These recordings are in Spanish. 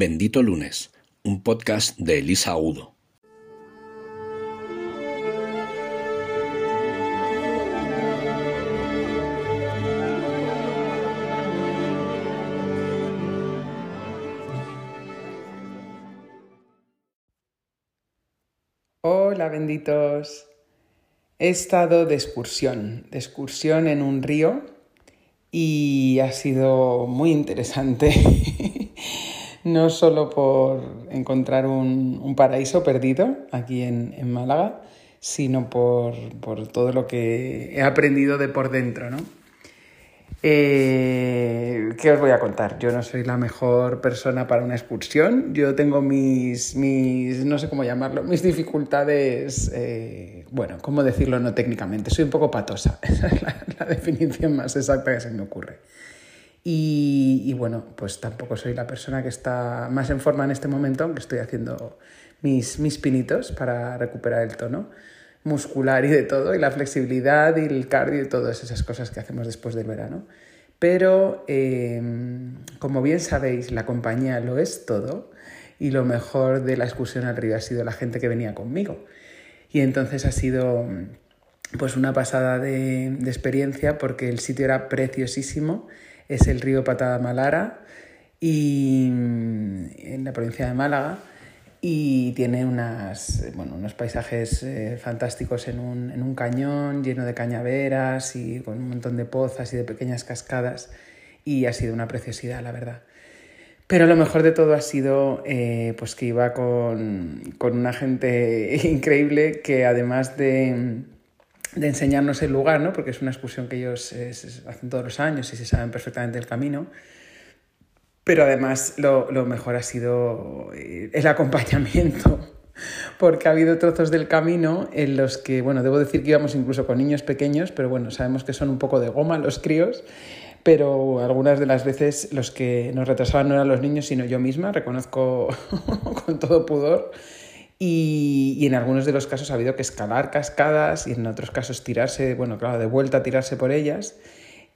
Bendito Lunes, un podcast de Elisa Udo. Hola benditos. He estado de excursión, de excursión en un río y ha sido muy interesante. no solo por encontrar un, paraíso perdido aquí en, Málaga, sino por, todo lo que he aprendido de por dentro, ¿no? Eh, ¿Qué os voy a contar? Yo no soy la mejor persona para una excursión. Yo tengo mis, mis no sé cómo llamarlo, mis dificultades, eh, bueno, ¿cómo decirlo no técnicamente? Soy un poco patosa. Esa es la definición más exacta que se me ocurre. Y, bueno, pues tampoco soy la persona que está más en forma en este momento, aunque estoy haciendo mis, mis pinitos para recuperar el tono muscular y de todo, y la flexibilidad y el cardio y todas esas cosas que hacemos después del verano. Pero, em, como bien sabéis, la compañía lo es todo y lo mejor de la excursión al río ha sido la gente que venía conmigo. Y entonces ha sido pues una pasada de, de experiencia porque el sitio era preciosísimo es el río Patada Malara y, mm, en la provincia de Málaga y tiene unas, bueno, unos paisajes eh, fantásticos en un, en un, cañón lleno de cañaveras y con un montón de pozas y de pequeñas cascadas y ha sido una preciosidad, la verdad. Pero lo mejor de todo ha sido eh, pues que iba con, con una gente increíble que además de de enseñarnos el lugar, ¿no? porque es una excursión que ellos hacen todos los años y se saben perfectamente el camino. Pero además lo, lo mejor ha sido eh, el acompañamiento, porque ha habido trozos del camino en los que, bueno, debo decir que íbamos incluso con niños pequeños, pero bueno, sabemos que son un poco de goma los críos, pero algunas de las veces los que nos retrasaban no eran los niños, sino yo misma, reconozco con todo pudor. Y, en algunos de los casos ha habido que escalar cascadas y en otros casos tirarse, bueno, claro, de vuelta a tirarse por ellas.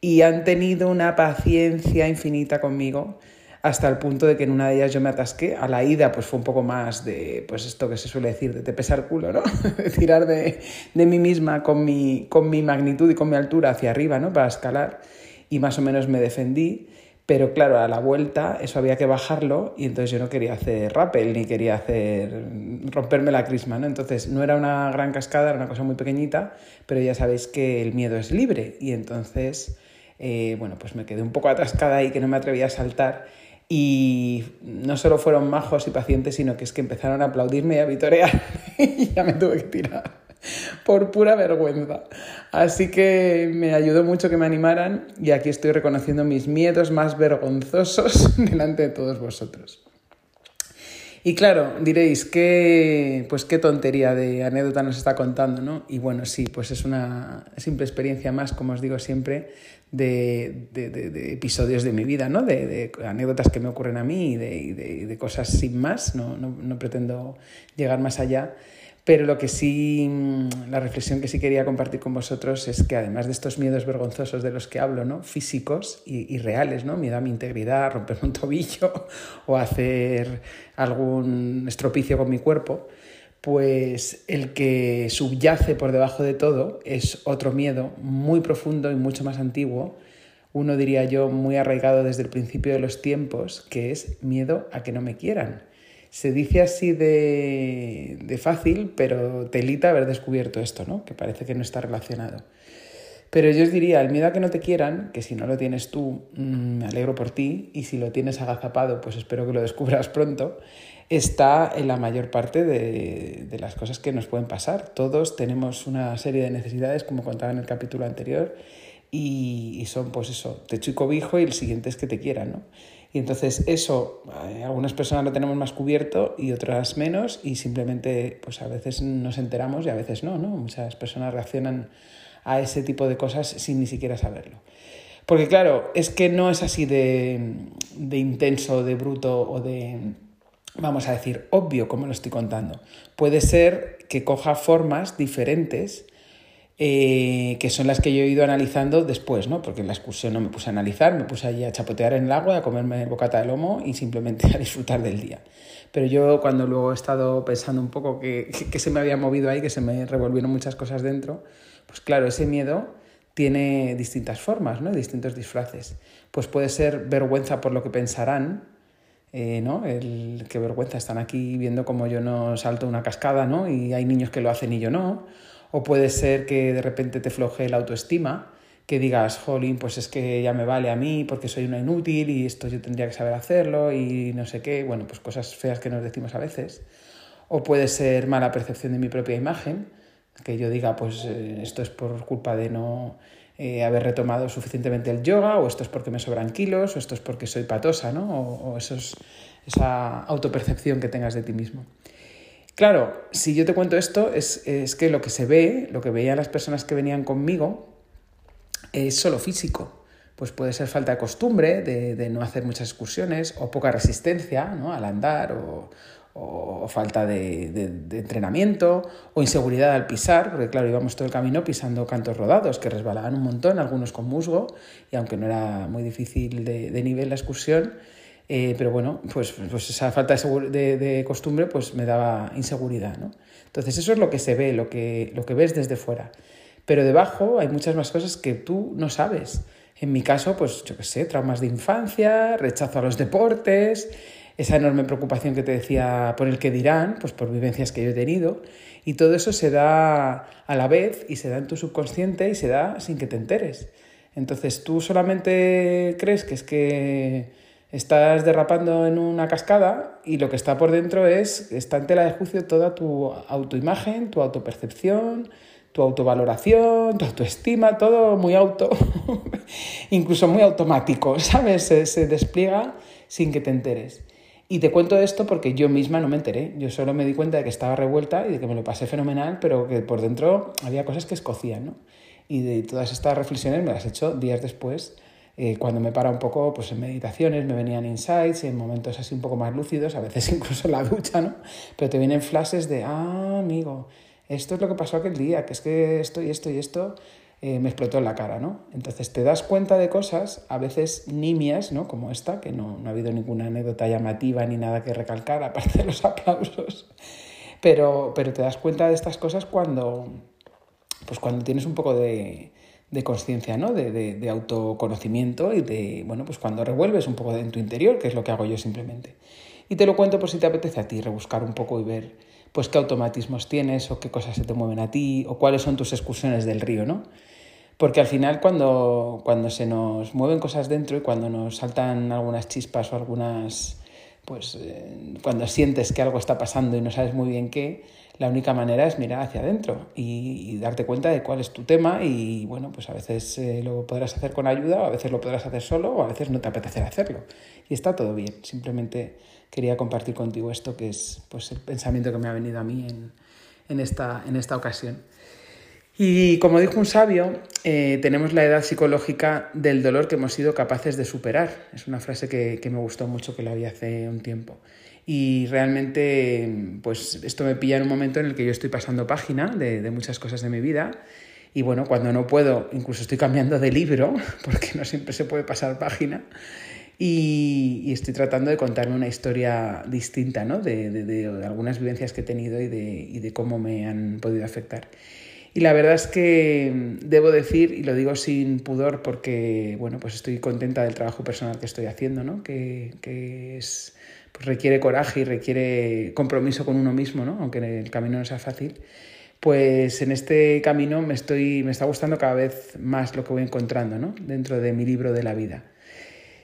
Y han tenido una paciencia infinita conmigo hasta el punto de que en una de ellas yo me atasqué. A la ida pues fue un poco más de, pues esto que se suele decir, de te pesar culo, ¿no? de tirar de, de, mí misma con mi, con mi magnitud y con mi altura hacia arriba, ¿no? Para escalar. Y más o menos me defendí. Pero claro, a la vuelta eso había que bajarlo y entonces yo no quería hacer rappel ni quería hacer romperme la crisma, ¿no? Entonces no era una gran cascada, era una cosa muy pequeñita, pero ya sabéis que el miedo es libre y entonces, eh, bueno, pues me quedé un poco atascada ahí que no me atrevía a saltar y no solo fueron majos y pacientes, sino que es que empezaron a aplaudirme y a vitorear y ya me tuve que tirar. Por pura vergüenza. Así que me ayudó mucho que me animaran y aquí estoy reconociendo mis miedos más vergonzosos delante de todos vosotros. Y claro, diréis, ¿qué, pues qué tontería de anécdota nos está contando, ¿no? Y bueno, sí, pues es una simple experiencia más, como os digo siempre, de, episodios de mi vida, ¿no? De, anécdotas que me ocurren a mí y de, cosas sin más, no, no pretendo llegar más allá. Pero lo que sí, mm, la reflexión que sí quería compartir con vosotros es que además de estos miedos vergonzosos de los que hablo, ¿no? físicos y, reales, ¿no? miedo a mi integridad, romper un tobillo o hacer algún estropicio con mi cuerpo, pues el que subyace por debajo de todo es otro miedo muy profundo y mucho más antiguo, uno diría yo muy arraigado desde el principio de los tiempos, que es miedo a que no me quieran se dice así de, de, fácil, pero telita haber descubierto esto, ¿no? Que parece que no está relacionado. Pero yo os diría, el miedo a que no te quieran, que si no lo tienes tú, mm, me alegro por ti, y si lo tienes agazapado, pues espero que lo descubras pronto, está en la mayor parte de, de las cosas que nos pueden pasar. Todos tenemos una serie de necesidades, como contaba en el capítulo anterior, y, y son pues eso, techo y cobijo, y el siguiente es que te quieran, ¿no? Y entonces eso, eh, algunas personas lo tenemos más cubierto y otras menos y simplemente pues a veces nos enteramos y a veces no, ¿no? Muchas personas reaccionan a ese tipo de cosas sin ni siquiera saberlo. Porque claro, es que no es así de, de intenso, de bruto o de, vamos a decir, obvio como lo estoy contando. Puede ser que coja formas diferentes eh, que son las que yo he ido analizando después, ¿no? Porque en la excursión no me puse a analizar, me puse allí a chapotear en el agua, a comerme bocata de lomo y simplemente a disfrutar del día. Pero yo cuando luego he estado pensando un poco que, que se me había movido ahí, que se me revolvieron muchas cosas dentro, pues claro, ese miedo tiene distintas formas, ¿no? distintos disfraces. Pues puede ser vergüenza por lo que pensarán, eh, ¿no? El, qué vergüenza, están aquí viendo como yo no salto una cascada, ¿no? Y hay niños que lo hacen y yo no. O puede ser que de repente te floje la autoestima, que digas, jolín, pues es que ya me vale a mí porque soy una inútil y esto yo tendría que saber hacerlo y no sé qué. Bueno, pues cosas feas que nos decimos a veces. O puede ser mala percepción de mi propia imagen, que yo diga, pues eh, esto es por culpa de no eh, haber retomado suficientemente el yoga, o esto es porque me sobran kilos, o esto es porque soy patosa, ¿no? O, esa autopercepción que tengas de ti mismo. Claro, si yo te cuento esto, es, es, que lo que se ve, lo que veían las personas que venían conmigo, es solo físico. Pues puede ser falta de costumbre, de, de no hacer muchas excursiones, o poca resistencia ¿no? al andar, o, o falta de, de, entrenamiento o inseguridad al pisar, porque claro, íbamos todo el camino pisando cantos rodados que resbalaban un montón, algunos con musgo, y aunque no era muy difícil de, de nivel la excursión, eh, pero bueno, pues, pues esa falta de, de, costumbre pues me daba inseguridad, ¿no? Entonces eso es lo que se ve, lo que, lo que ves desde fuera. Pero debajo hay muchas más cosas que tú no sabes. En mi caso, pues yo qué sé, traumas de infancia, rechazo a los deportes, esa enorme preocupación que te decía por el que dirán, pues por vivencias que yo he tenido, y todo eso se da a la vez y se da en tu subconsciente y se da sin que te enteres. Entonces tú solamente crees que es que estás derrapando en una cascada y lo que está por dentro es, está en tela de juicio toda tu autoimagen, tu autopercepción, tu autovaloración, tu autoestima, todo muy auto, incluso muy automático, ¿sabes? Se, se despliega sin que te enteres. Y te cuento esto porque yo misma no me enteré. Yo solo me di cuenta de que estaba revuelta y de que me lo pasé fenomenal, pero que por dentro había cosas que escocían, ¿no? Y de todas estas reflexiones me las he hecho días después, eh, cuando me para un poco pues en meditaciones, me venían insights, en momentos así un poco más lúcidos, a veces incluso en la ducha, ¿no? Pero te vienen flashes de, ah, amigo, esto es lo que pasó aquel día, que es que esto y esto y esto eh, me explotó en la cara, ¿no? Entonces te das cuenta de cosas, a veces nimias, ¿no? Como esta, que no, no ha habido ninguna anécdota llamativa ni nada que recalcar, aparte de los aplausos. Pero, pero te das cuenta de estas cosas cuando, pues cuando tienes un poco de, de conciencia, ¿no? De, de, autoconocimiento y de, bueno, pues cuando revuelves un poco en tu interior, que es lo que hago yo simplemente. Y te lo cuento por si te apetece a ti, rebuscar un poco y ver, pues qué automatismos tienes o qué cosas se te mueven a ti o cuáles son tus excursiones del río, ¿no? Porque al final cuando, cuando se nos mueven cosas dentro y cuando nos saltan algunas chispas o algunas, pues eh, cuando sientes que algo está pasando y no sabes muy bien qué, la única manera es mirar hacia adentro y, darte cuenta de cuál es tu tema y bueno, pues a veces eh, lo podrás hacer con ayuda o a veces lo podrás hacer solo o a veces no te apetecerá hacerlo. Y está todo bien, simplemente quería compartir contigo esto que es pues, el pensamiento que me ha venido a mí en, en, esta, en esta ocasión. Y como dijo un sabio, eh, tenemos la edad psicológica del dolor que hemos sido capaces de superar. Es una frase que, que me gustó mucho, que la vi hace un tiempo. Y realmente, pues esto me pilla en un momento en el que yo estoy pasando página de, de muchas cosas de mi vida. Y bueno, cuando no puedo, incluso estoy cambiando de libro, porque no siempre se puede pasar página. Y, y, estoy tratando de contarme una historia distinta ¿no? de, de, de, algunas vivencias que he tenido y de, y de cómo me han podido afectar. Y la verdad es que debo decir, y lo digo sin pudor porque bueno, pues estoy contenta del trabajo personal que estoy haciendo, ¿no? que, que es, pues requiere coraje y requiere compromiso con uno mismo, ¿no? aunque el camino no sea fácil. Pues en este camino me, estoy, me está gustando cada vez más lo que voy encontrando ¿no? dentro de mi libro de la vida.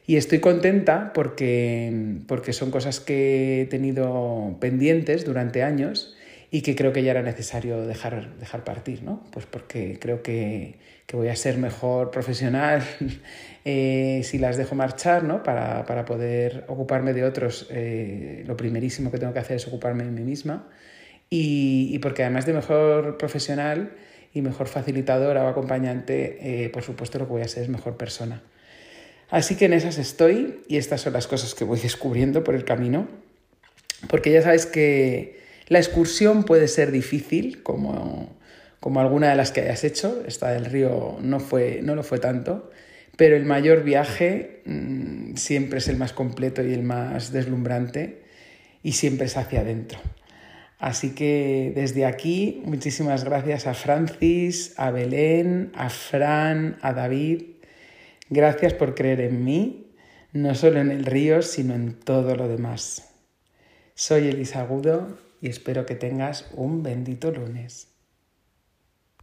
Y estoy contenta porque, porque son cosas que he tenido pendientes durante años y que creo que ya era necesario dejar, dejar partir, ¿no? Pues porque creo que, que voy a ser mejor profesional eh, si las dejo marchar, ¿no? Para, para poder ocuparme de otros, eh, lo primerísimo que tengo que hacer es ocuparme de mí misma. Y, porque además de mejor profesional y mejor facilitadora o acompañante, eh, por supuesto lo que voy a ser es mejor persona. Así que en esas estoy y estas son las cosas que voy descubriendo por el camino, porque ya sabes que la excursión puede ser difícil, como, como alguna de las que hayas hecho. Esta del río no, fue, no lo fue tanto, pero el mayor viaje mmm, siempre es el más completo y el más deslumbrante y siempre es hacia adentro. Así que desde aquí, muchísimas gracias a Francis, a Belén, a Fran, a David. Gracias por creer en mí, no solo en el río, sino en todo lo demás. Soy Elisa Agudo y espero que tengas un bendito lunes.